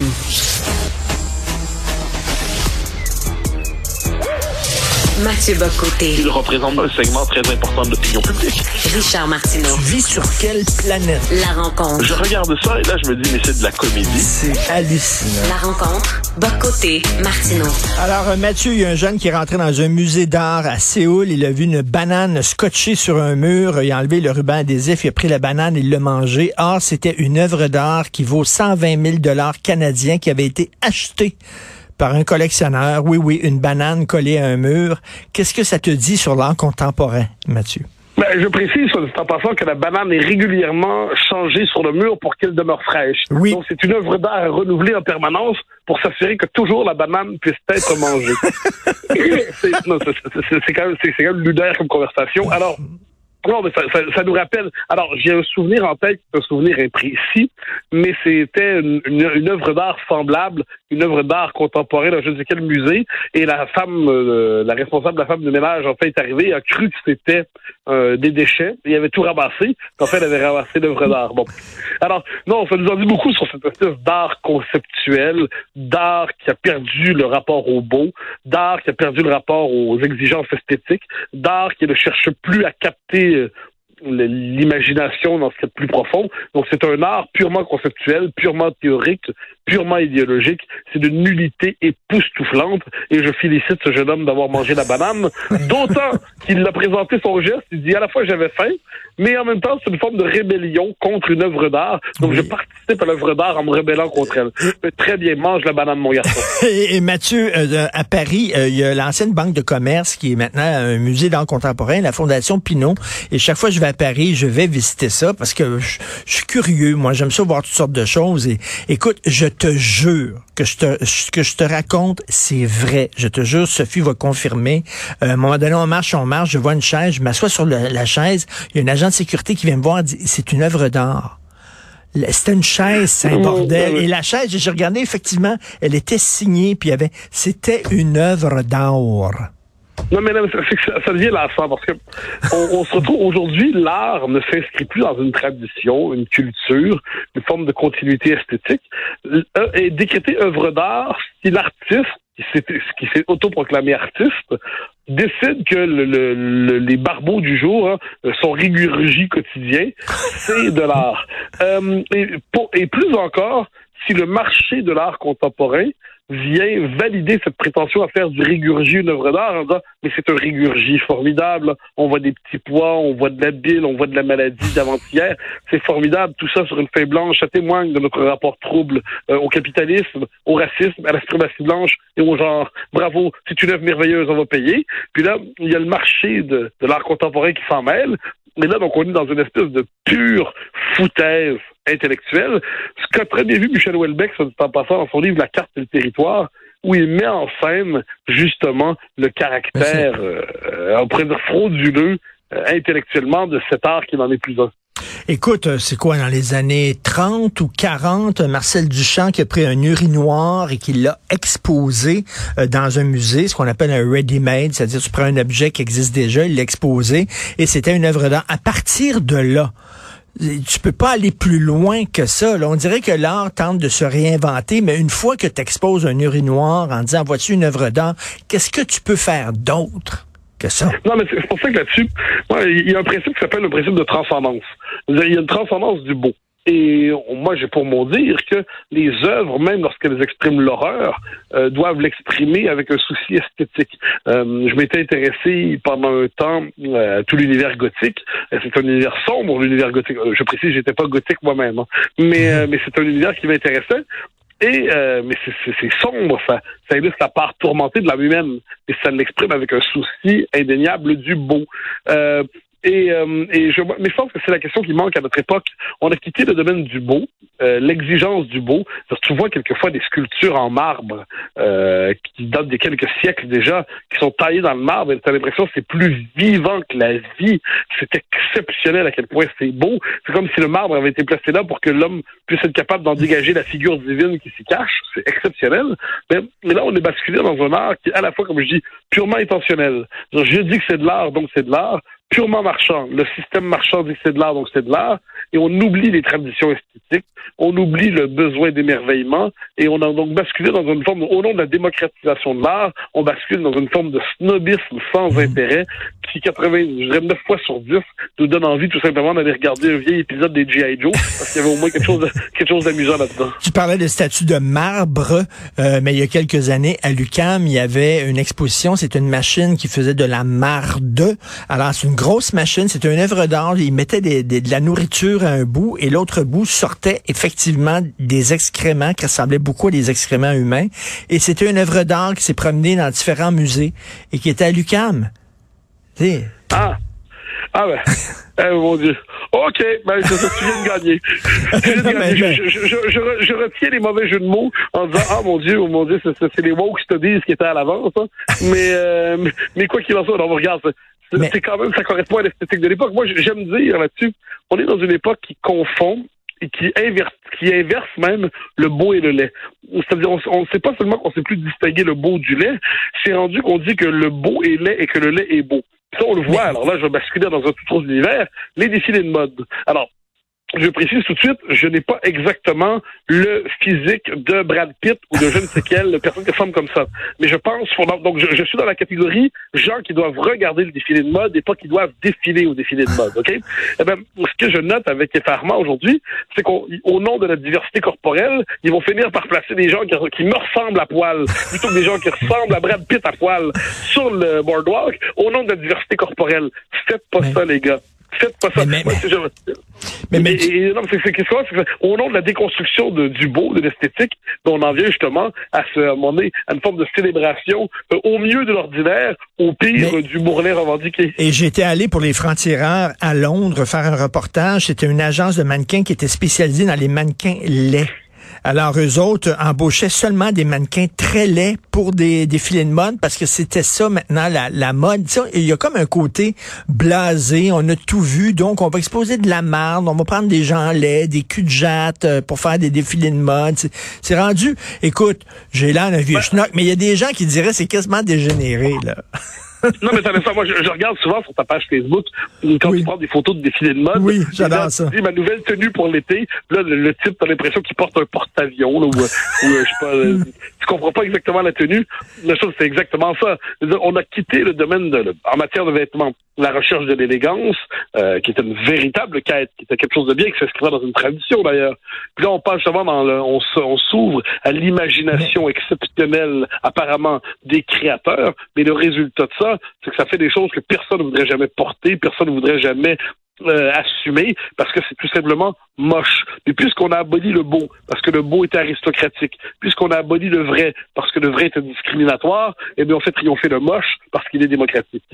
Mm-hmm. Mathieu Bocoté. Il représente un segment très important de l'opinion publique. Richard Martineau. Tu vis sur quelle planète? La rencontre. Je regarde ça et là, je me dis, mais c'est de la comédie. C'est hallucinant. La rencontre. Bocoté. Martineau. Alors, euh, Mathieu, il y a un jeune qui est rentré dans un musée d'art à Séoul. Il a vu une banane scotchée sur un mur. Il a enlevé le ruban adhésif. Il a pris la banane et il l'a mangée. Or, c'était une œuvre d'art qui vaut 120 000 dollars canadiens qui avait été achetée par un collectionneur. Oui, oui, une banane collée à un mur. Qu'est-ce que ça te dit sur l'art contemporain, Mathieu? Ben, je précise, en passant, que la banane est régulièrement changée sur le mur pour qu'elle demeure fraîche. Oui. Donc, c'est une œuvre d'art à renouveler en permanence pour s'assurer que toujours la banane puisse être mangée. c'est, quand quand même lunaire comme conversation. Alors, non, mais ça, nous rappelle. Alors, j'ai un souvenir en tête, un souvenir imprécis, mais c'était une, œuvre d'art semblable, une œuvre d'art contemporaine dans je ne sais quel musée. Et la femme, euh, la responsable la femme de ménage, en fait, est arrivée, a cru que c'était euh, des déchets. Et avait tout ramassé. En fait, elle avait ramassé l'œuvre d'art. Bon. Alors, non, ça nous en dit beaucoup sur cette espèce d'art conceptuel, d'art qui a perdu le rapport au beau, d'art qui a perdu le rapport aux exigences esthétiques, d'art qui ne cherche plus à capter Familie l'imagination dans ce qui est plus profond. Donc c'est un art purement conceptuel, purement théorique, purement idéologique. C'est d'une nullité époustouflante. Et je félicite ce jeune homme d'avoir mangé la banane. D'autant qu'il a présenté son geste. Il dit à la fois j'avais faim, mais en même temps c'est une forme de rébellion contre une œuvre d'art. Donc je participe à l'œuvre d'art en me rébellant contre elle. Mais très bien, mange la banane mon garçon. Et, et Mathieu, euh, à Paris, euh, il y a l'ancienne banque de commerce qui est maintenant un musée d'art contemporain, la Fondation Pinot. Et chaque fois je vais à Paris, je vais visiter ça parce que je, je suis curieux. Moi, j'aime ça voir toutes sortes de choses. Et écoute, je te jure que je te, ce que je te raconte, c'est vrai. Je te jure, Sophie va confirmer. Euh, à un moment donné, on marche, on marche, je vois une chaise, je m'assois sur la chaise. Il y a un agent de sécurité qui vient me voir, dit, c'est une œuvre d'art. C'était une chaise, c'est un bordel. Et la chaise, j'ai regardé, effectivement, elle était signée, puis il y avait, c'était une œuvre d'art. Non, mais, non, mais ça, ça, devient lassant parce que on, on se retrouve aujourd'hui, l'art ne s'inscrit plus dans une tradition, une culture, une forme de continuité esthétique. Et décréter œuvre d'art si l'artiste qui s'est autoproclamé artiste, décide que le, le, les barbeaux du jour, hein, son rigurgie quotidien, c'est de l'art. Euh, et, et plus encore, si le marché de l'art contemporain vient valider cette prétention à faire du rigurgie une œuvre d'art en disant mais c'est un rigurgie formidable, on voit des petits pois, on voit de la bile, on voit de la maladie d'avant-hier, c'est formidable, tout ça sur une feuille blanche, ça témoigne de notre rapport trouble euh, au capitalisme, au racisme, à la suprématie blanche et au genre. Bravo, c'est une œuvre merveilleuse, on va payer. Puis là, il y a le marché de, de l'art contemporain qui s'en mêle, mais là, donc, on est dans une espèce de pure foutaise intellectuelle. Ce qu'a très bien vu Michel Houellebecq, en passant dans son livre La carte du territoire, où il met en scène, justement, le caractère, euh, on pourrait dire frauduleux, euh, intellectuellement, de cet art qui n'en est plus un. Écoute, c'est quoi, dans les années 30 ou 40, Marcel Duchamp qui a pris un urinoir et qui l'a exposé euh, dans un musée, ce qu'on appelle un ready-made, c'est-à-dire tu prends un objet qui existe déjà, il l'a exposé, et c'était une œuvre d'art. À partir de là, tu peux pas aller plus loin que ça. Là. On dirait que l'art tente de se réinventer, mais une fois que tu exposes un urinoir en disant, vois-tu une œuvre d'art, qu'est-ce que tu peux faire d'autre? Que ça. Non, mais c'est pour ça que là-dessus, il y a un principe qui s'appelle le principe de transcendance. Il y a une transcendance du beau. Et moi, j'ai pour mon dire que les œuvres, même lorsqu'elles expriment l'horreur, euh, doivent l'exprimer avec un souci esthétique. Euh, je m'étais intéressé pendant un temps euh, à tout l'univers gothique. C'est un univers sombre, l'univers gothique. Je précise, j'étais pas gothique moi-même, hein. mais mais c'est un univers qui m'intéressait. Et euh, mais c'est sombre, ça, ça illustre la part tourmentée de l'âme humaine, et ça l'exprime avec un souci indéniable du beau. Euh, et, euh, et je, mais je pense que c'est la question qui manque à notre époque. On a quitté le domaine du beau, euh, l'exigence du beau. Tu vois quelquefois des sculptures en marbre euh, qui datent de quelques siècles déjà, qui sont taillées dans le marbre, et tu as l'impression que c'est plus vivant que la vie. C'est exceptionnel à quel point c'est beau. C'est comme si le marbre avait été placé là pour que l'homme puisse être capable d'en dégager la figure divine qui s'y cache. C'est exceptionnel. Mais, mais, là, on est basculé dans un art qui est à la fois, comme je dis, purement intentionnel. je dis que c'est de l'art, donc c'est de l'art purement marchand. Le système marchand dit que c'est de l'art, donc c'est de l'art, et on oublie les traditions esthétiques, on oublie le besoin d'émerveillement, et on a donc basculé dans une forme, au nom de la démocratisation de l'art, on bascule dans une forme de snobisme sans mmh. intérêt, qui 80, je dirais 9 fois sur 10, nous donne envie tout simplement d'aller regarder un vieil épisode des G.I. Joe, parce qu'il y avait au moins quelque chose, quelque chose d'amusant là-dedans. Tu parlais de statue de marbre, euh, mais il y a quelques années, à l'UCAM, il y avait une exposition, c'est une machine qui faisait de la marde. Alors, c'est une grosse machine, c'était une œuvre d'art. Il mettait de la nourriture à un bout et l'autre bout sortait effectivement des excréments qui ressemblaient beaucoup à des excréments humains. Et c'était une œuvre d'art qui s'est promenée dans différents musées et qui était à l'UCAM. Ah! Ah ben, eh, mon Dieu. OK, ben, ça, tu viens de gagner. Je, retiens les mauvais jeux de mots en disant, ah mon Dieu, oh mon Dieu, c'est les woke studies qui étaient à l'avance. Hein. Mais, euh, mais quoi qu'il en soit, on regarde, c'est quand même, ça correspond à l'esthétique de l'époque. Moi, j'aime dire là-dessus, on est dans une époque qui confond et qui inverse, qui inverse même le beau et le lait. C'est-à-dire, on ne sait pas seulement qu'on sait plus distinguer le beau du lait, c'est rendu qu'on dit que le beau est lait et que le lait est beau. Ça, on le voit. Alors là, je vais basculer dans un tout autre univers. Les défilés de mode. Alors, je précise tout de suite, je n'ai pas exactement le physique de Brad Pitt ou de je ne sais quelle personne qui ressemble comme ça. Mais je pense, donc je, suis dans la catégorie gens qui doivent regarder le défilé de mode et pas qui doivent défiler au défilé de mode. Ok? Eh ben, ce que je note avec effarement aujourd'hui, c'est qu'au nom de la diversité corporelle, ils vont finir par placer des gens qui, me ressemblent à poil plutôt que des gens qui ressemblent à Brad Pitt à poil sur le boardwalk au nom de la diversité corporelle. Faites pas ça, les gars. Faites pas ça. Mais, mais, mais, c'est au nom de la déconstruction de, du beau, de l'esthétique, on en vient justement à, ce, à, à une forme de célébration euh, au mieux de l'ordinaire, au pire du bourrelet revendiqué. Et j'étais allé pour les francs-tireurs à Londres faire un reportage. C'était une agence de mannequins qui était spécialisée dans les mannequins laids. Alors, eux autres embauchaient seulement des mannequins très laids pour des défilés de mode parce que c'était ça maintenant, la, la mode. Il y a comme un côté blasé, on a tout vu, donc on va exposer de la marde, on va prendre des gens laids, des culs de jatte euh, pour faire des défilés de mode. C'est rendu, écoute, j'ai l'air d'un vieux schnock, mais il y a des gens qui diraient c'est quasiment dégénéré, là. non, mais ça, moi, je, regarde souvent sur ta page Facebook, quand tu prends des photos de défilés de mode. Oui, j'adore ça. Tu dis ma nouvelle tenue pour l'été. Là, le, type, t'as l'impression qu'il porte un porte-avions, ou, ou euh, je sais pas, euh, tu comprends pas exactement la tenue. La chose, c'est exactement ça. On a quitté le domaine de, en matière de vêtements la recherche de l'élégance, euh, qui était une véritable quête, qui était quelque chose de bien, qui s'inscrivait dans une tradition d'ailleurs. Puis là, on passe justement dans le, on, s'ouvre à l'imagination exceptionnelle, apparemment, des créateurs, mais le résultat de ça, c'est que ça fait des choses que personne ne voudrait jamais porter, personne ne voudrait jamais euh, assumer parce que c'est tout simplement moche. Mais puisqu'on a aboli le beau, parce que le beau était aristocratique, puisqu'on a aboli le vrai, parce que le vrai était discriminatoire, eh bien on fait triompher le moche parce qu'il est démocratique.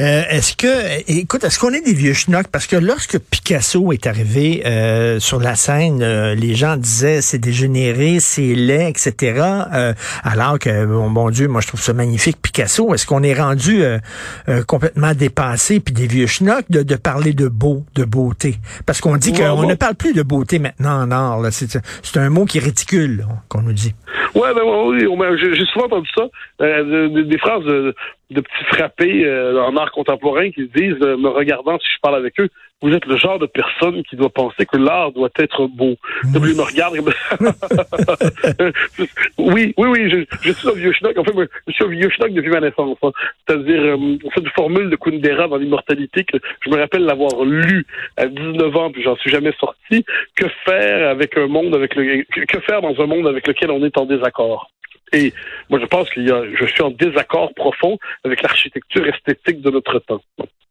Euh, est-ce que, écoute, est-ce qu'on est des vieux schnocks? Parce que lorsque Picasso est arrivé euh, sur la scène, euh, les gens disaient c'est dégénéré, c'est laid, etc. alors que, bon, bon Dieu, moi je trouve ça magnifique, Picasso. Est-ce qu'on est rendu complètement dépassé, puis des vieux schnocks, de, de parler de beau, de beauté? Parce qu'on dit qu'on ne parle plus de beauté maintenant en art. C'est un mot qui est ridicule, qu'on nous dit. Ouais, ben, oui, j'ai souvent entendu ça. des, phrases de, petits frappés euh, en art contemporain qui se disent, euh, me regardant si je parle avec eux, vous êtes le genre de personne qui doit penser que l'art doit être beau. Oui. me regarde. oui, oui, oui, je, je, suis un vieux schnock. En fait, je suis un vieux schnock depuis ma naissance. Hein. C'est-à-dire, euh, cette formule de Kundera dans l'immortalité que je me rappelle l'avoir lu à 19 ans, puis j'en suis jamais sorti. Que faire avec un monde avec le, que faire dans un monde avec lequel on est en désaccord? Et moi, je pense qu'il y a, je suis en désaccord profond avec l'architecture esthétique de notre temps.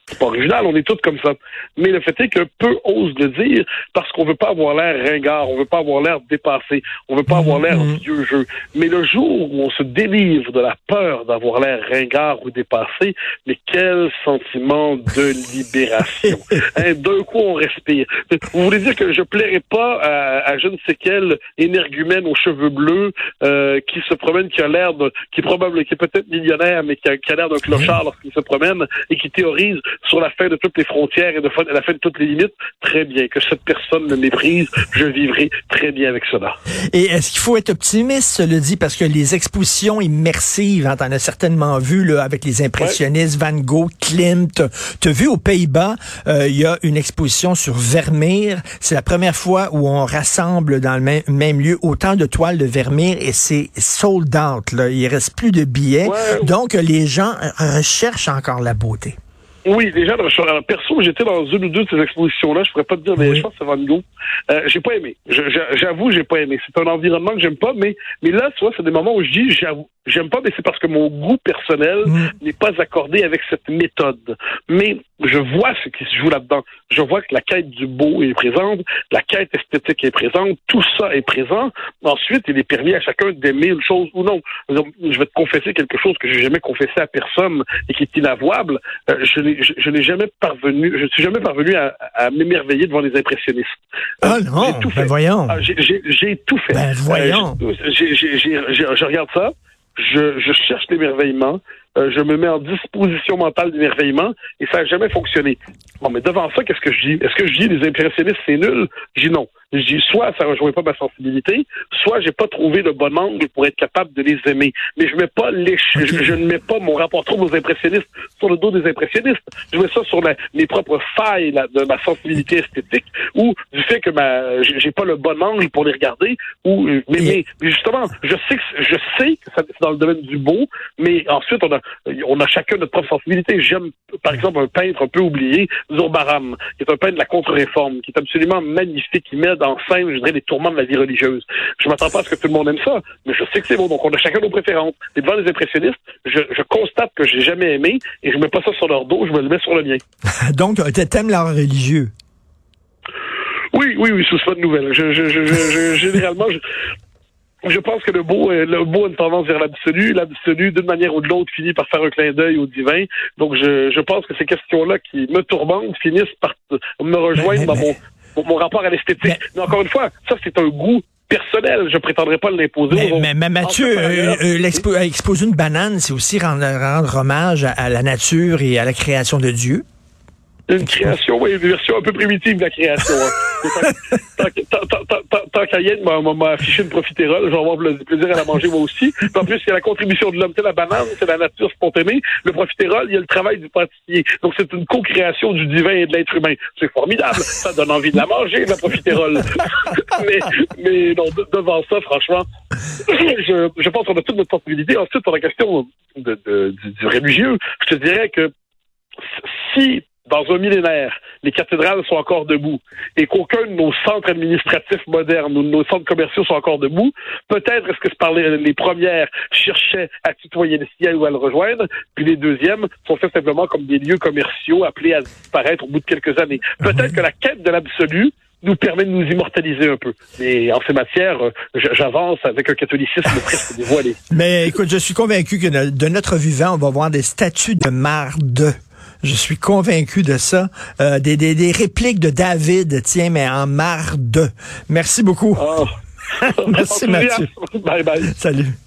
C'est pas original, on est tous comme ça. Mais le fait est que peu osent le dire parce qu'on veut pas avoir l'air ringard, on veut pas avoir l'air dépassé, on veut pas avoir l'air mhm. vieux jeu. Mais le jour où on se délivre de la peur d'avoir l'air ringard ou dépassé, mais quel sentiment de libération. hein, D'un coup, on respire. Vous voulez dire que je plairais pas à, je ne sais quel énergumène aux cheveux bleus euh, qui se promène, qui a l'air de, qui est probable, qui est peut-être millionnaire, mais qui a, qui a l'air d'un clochard lorsqu'il se promène et qui théorise sur la fin de toutes les frontières et de la fin de toutes les limites, très bien. Que cette personne me méprise, je vivrai très bien avec cela. Et est-ce qu'il faut être optimiste, le dit, parce que les expositions immersives, hein, t'en as certainement vu là, avec les impressionnistes, Van Gogh, Klimt. T'as vu aux Pays-Bas, euh, il y a une exposition sur Vermeer. C'est la première fois où on rassemble dans le même, même lieu autant de toiles de Vermeer et c'est sold out. Là. Il reste plus de billets. Donc, les gens recherchent encore la beauté. Oui, déjà, perso, j'étais dans une ou deux de ces expositions-là. Je pourrais pas te dire, mais je pense que c'est Van Gogh. Euh, j'ai pas aimé. J'avoue, j'ai pas aimé. C'est un environnement que j'aime pas, mais mais là, tu vois, c'est des moments où je dis, j'avoue, j'aime pas, mais c'est parce que mon goût personnel mm. n'est pas accordé avec cette méthode. Mais je vois ce qui se joue là-dedans. Je vois que la quête du beau est présente, la quête esthétique est présente, tout ça est présent. Ensuite, il est permis à chacun d'aimer une chose ou non. Je vais te confesser quelque chose que j'ai jamais confessé à personne et qui est inavouable. Euh, je n'ai jamais parvenu, je suis jamais parvenu à, m'émerveiller devant les impressionnistes. Ah non, tout ben fait. voyons. Ah, j'ai tout fait. Ben voyons. Euh, je regarde ça, je, je cherche l'émerveillement, euh, je me mets en disposition mentale d'émerveillement et ça n'a jamais fonctionné. Bon, mais devant ça, qu'est-ce que je dis? Est-ce que je dis les impressionnistes, c'est nul? Je dis non. Je dis soit ça ne rejoint pas ma sensibilité, soit j'ai pas trouvé le bon angle pour être capable de les aimer. Mais je mets pas les, je, ne mets pas mon rapport trop aux impressionnistes sur le dos des impressionnistes. Je mets ça sur mes propres failles de ma sensibilité esthétique ou du fait que ma, j'ai pas le bon angle pour les regarder. Ou mais, mais, justement, je sais que je sais que c'est dans le domaine du beau, mais ensuite on a on a chacun notre propre sensibilité. J'aime par exemple un peintre un peu oublié, Zurbaram, qui est un peintre de la contre-réforme, qui est absolument magnifique, qui met en scène, je dirais, les tourments de la vie religieuse. Je m'attends pas à ce que tout le monde aime ça, mais je sais que c'est bon. Donc, on a chacun nos préférences. Et devant les impressionnistes, je, constate que j'ai jamais aimé et je mets pas ça sur leur dos, je me le mets sur le mien. Donc, t'aimes l'art religieux? Oui, oui, oui, c'est pas de nouvelle. Je, je, je, généralement, je, pense que le beau, le beau a une tendance vers l'absolu. L'absolu, d'une manière ou de l'autre, finit par faire un clin d'œil au divin. Donc, je, je pense que ces questions-là qui me tourmentent finissent par me rejoindre dans mon mon rapport à l'esthétique. Mais... encore une fois, ça, c'est un goût personnel. Je prétendrai pas l'imposer. Mais, mais, Mathieu, euh, euh, exposer une banane, c'est aussi rendre, rendre hommage à, la nature et à la création de Dieu. Une création, oui, une version un peu primitive de la création. Hein. tant qu'à y m'a affiché une profiterole, je vais avoir le plaisir à la manger moi aussi. En plus, il y a la contribution de l'homme. C'est la banane, c'est la nature spontanée. Le profiterole, il y a le travail du pâtissier. Donc, c'est une co-création du divin et de l'être humain. C'est formidable. Ça donne envie de la manger, la profiterole. mais, mais non, devant ça, franchement, je, je pense qu'on a toute notre possibilité. Ensuite, pour la question de, de, du, du religieux, je te dirais que si dans un millénaire, les cathédrales sont encore debout et qu'aucun de nos centres administratifs modernes ou de nos centres commerciaux sont encore debout, peut-être est-ce que par les, premières cherchaient à tutoyer le ciel ou à le rejoindre, puis les deuxièmes sont faits simplement comme des lieux commerciaux appelés à disparaître au bout de quelques années. Peut-être que la quête de l'absolu nous permet de nous immortaliser un peu. Mais en ces matières, j'avance avec un catholicisme presque dévoilé. Mais écoute, je suis convaincu que de notre vivant, on va voir des statues de marde je suis convaincu de ça. Euh, des, des, des, répliques de David, tiens, mais en marre de. Merci beaucoup. Oh. Merci Mathieu. Bye bye. Salut.